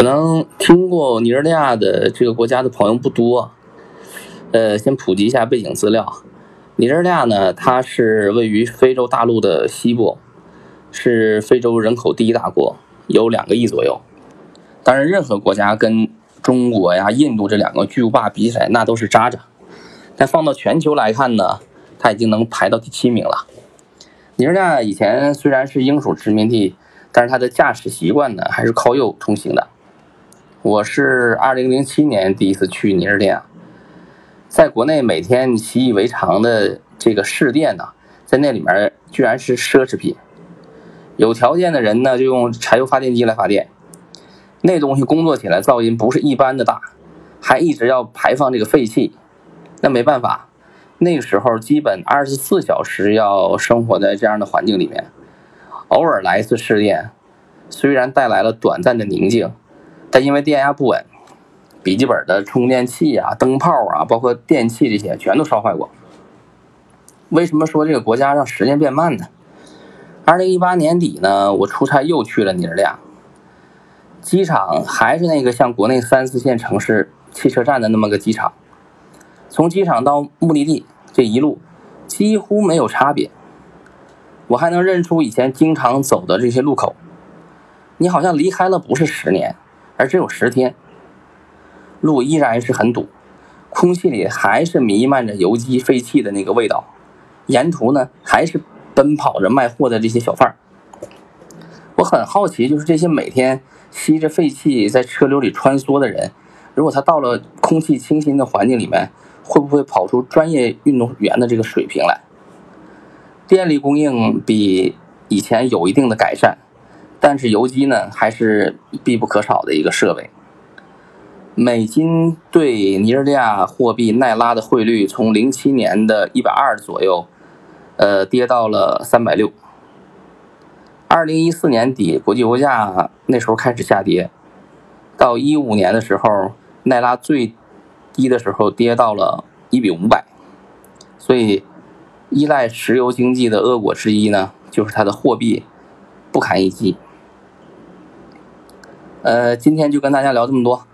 可能听过尼日利亚的这个国家的朋友不多，呃，先普及一下背景资料。尼日利亚呢，它是位于非洲大陆的西部，是非洲人口第一大国，有两个亿左右。当然，任何国家跟中国呀、印度这两个巨无霸比起来，那都是渣渣。但放到全球来看呢，它已经能排到第七名了。尼日利亚以前虽然是英属殖民地，但是它的驾驶习惯呢，还是靠右通行的。我是二零零七年第一次去尼日利亚，在国内每天习以为常的这个市电呢，在那里面居然是奢侈品。有条件的人呢，就用柴油发电机来发电，那东西工作起来噪音不是一般的大，还一直要排放这个废气。那没办法，那个时候基本二十四小时要生活在这样的环境里面，偶尔来一次试电，虽然带来了短暂的宁静。但因为电压不稳，笔记本的充电器啊、灯泡啊，包括电器这些全都烧坏过。为什么说这个国家让时间变慢呢？二零一八年底呢，我出差又去了尼日利亚，机场还是那个像国内三四线城市汽车站的那么个机场，从机场到目的地这一路几乎没有差别，我还能认出以前经常走的这些路口。你好像离开了不是十年。而只有十天，路依然是很堵，空气里还是弥漫着油机废气的那个味道，沿途呢还是奔跑着卖货的这些小贩儿。我很好奇，就是这些每天吸着废气在车流里穿梭的人，如果他到了空气清新的环境里面，会不会跑出专业运动员的这个水平来？电力供应比以前有一定的改善。但是油机呢，还是必不可少的一个设备。美金对尼日利亚货币奈拉的汇率从零七年的一百二左右，呃，跌到了三百六。二零一四年底，国际油价那时候开始下跌，到一五年的时候，奈拉最低的时候跌到了一比五百。所以，依赖石油经济的恶果之一呢，就是它的货币不堪一击。呃，今天就跟大家聊这么多。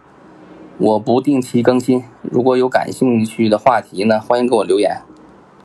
我不定期更新，如果有感兴趣的话题呢，欢迎给我留言。